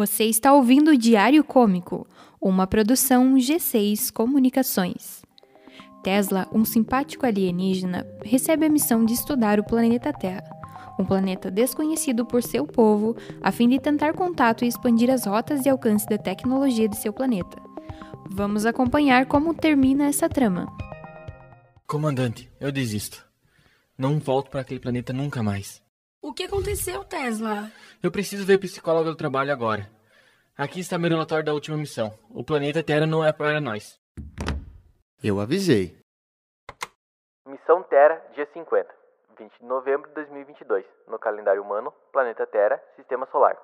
Você está ouvindo o Diário Cômico, uma produção G6 Comunicações. Tesla, um simpático alienígena, recebe a missão de estudar o planeta Terra, um planeta desconhecido por seu povo, a fim de tentar contato e expandir as rotas de alcance da tecnologia de seu planeta. Vamos acompanhar como termina essa trama. Comandante, eu desisto. Não volto para aquele planeta nunca mais. O que aconteceu, Tesla? Eu preciso ver psicóloga do trabalho agora. Aqui está meu relatório da última missão. O planeta Terra não é para nós. Eu avisei. Missão Terra, dia 50, 20 de novembro de 2022, no calendário humano, planeta Terra, sistema solar.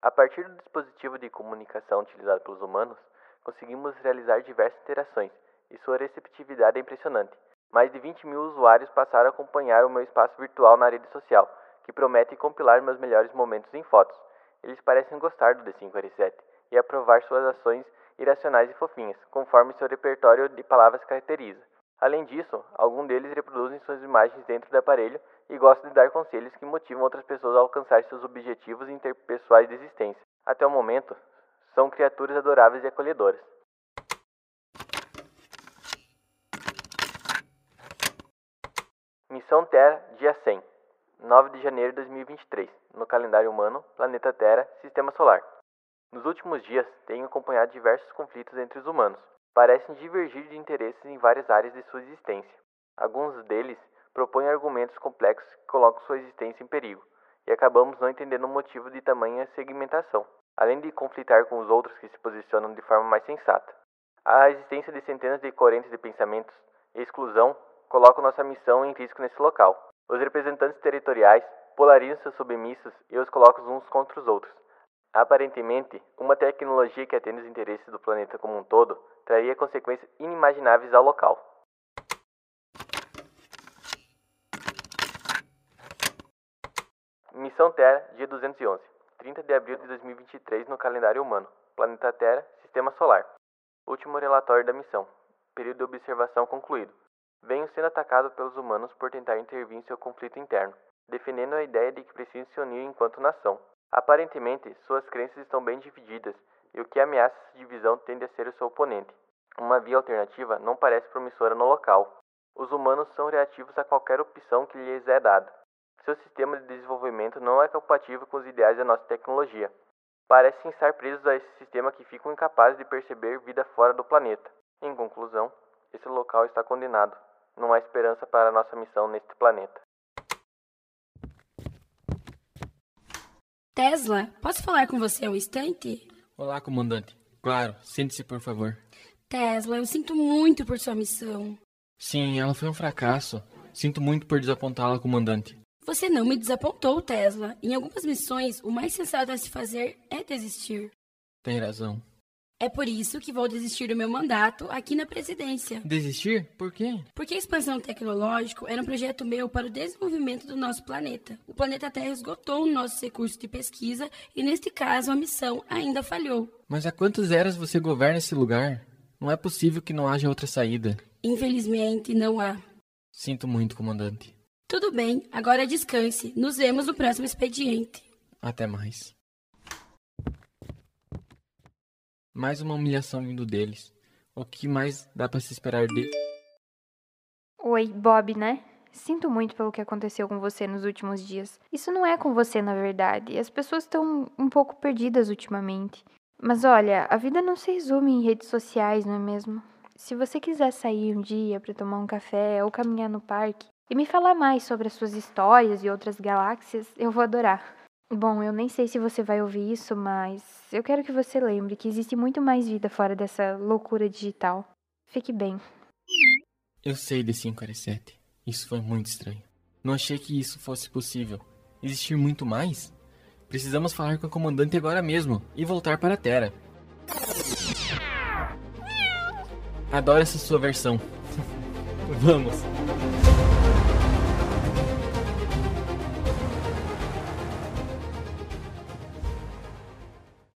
A partir do dispositivo de comunicação utilizado pelos humanos, conseguimos realizar diversas interações e sua receptividade é impressionante. Mais de 20 mil usuários passaram a acompanhar o meu espaço virtual na rede social, que promete compilar meus melhores momentos em fotos. Eles parecem gostar do D547 e aprovar suas ações irracionais e fofinhas, conforme seu repertório de palavras caracteriza. Além disso, alguns deles reproduzem suas imagens dentro do aparelho e gostam de dar conselhos que motivam outras pessoas a alcançar seus objetivos interpessoais de existência. Até o momento, são criaturas adoráveis e acolhedoras. Missão Terra, dia 100, 9 de janeiro de 2023, no calendário humano, planeta Terra, sistema solar. Nos últimos dias, tenho acompanhado diversos conflitos entre os humanos. Parecem divergir de interesses em várias áreas de sua existência. Alguns deles propõem argumentos complexos que colocam sua existência em perigo, e acabamos não entendendo o motivo de tamanha segmentação, além de conflitar com os outros que se posicionam de forma mais sensata. A existência de centenas de correntes de pensamentos e exclusão colocam nossa missão em risco nesse local. Os representantes territoriais polarizam seus submissos e os colocam uns contra os outros. Aparentemente, uma tecnologia que atende os interesses do planeta como um todo traria consequências inimagináveis ao local. Missão Terra, dia 211, 30 de abril de 2023 no calendário humano. Planeta Terra, Sistema Solar. Último relatório da missão. Período de observação concluído. Venho sendo atacado pelos humanos por tentar intervir em seu conflito interno, defendendo a ideia de que precisam se unir enquanto nação. Aparentemente, suas crenças estão bem divididas, e o que ameaça essa divisão tende a ser o seu oponente. Uma via alternativa não parece promissora no local. Os humanos são reativos a qualquer opção que lhes é dada. Seu sistema de desenvolvimento não é compatível com os ideais da nossa tecnologia. Parecem estar presos a esse sistema que ficam incapazes de perceber vida fora do planeta. Em conclusão, esse local está condenado. Não há esperança para a nossa missão neste planeta. Tesla, posso falar com você um instante? Olá, comandante. Claro, sente-se, por favor. Tesla, eu sinto muito por sua missão. Sim, ela foi um fracasso. Sinto muito por desapontá-la, comandante. Você não me desapontou, Tesla. Em algumas missões, o mais sensato a se fazer é desistir. Tem razão. É por isso que vou desistir do meu mandato aqui na presidência. Desistir? Por quê? Porque a expansão tecnológica era um projeto meu para o desenvolvimento do nosso planeta. O planeta Terra esgotou nossos recursos de pesquisa e, neste caso, a missão ainda falhou. Mas há quantas eras você governa esse lugar? Não é possível que não haja outra saída. Infelizmente, não há. Sinto muito, comandante. Tudo bem, agora descanse. Nos vemos no próximo expediente. Até mais. Mais uma humilhação vindo deles. O que mais dá para se esperar deles? Oi, Bob, né? Sinto muito pelo que aconteceu com você nos últimos dias. Isso não é com você, na verdade. As pessoas estão um pouco perdidas ultimamente. Mas olha, a vida não se resume em redes sociais, não é mesmo? Se você quiser sair um dia para tomar um café ou caminhar no parque e me falar mais sobre as suas histórias e outras galáxias, eu vou adorar. Bom, eu nem sei se você vai ouvir isso, mas eu quero que você lembre que existe muito mais vida fora dessa loucura digital. Fique bem. Eu sei de 547. Isso foi muito estranho. Não achei que isso fosse possível. Existir muito mais? Precisamos falar com o comandante agora mesmo e voltar para a Terra. Adoro essa sua versão. Vamos.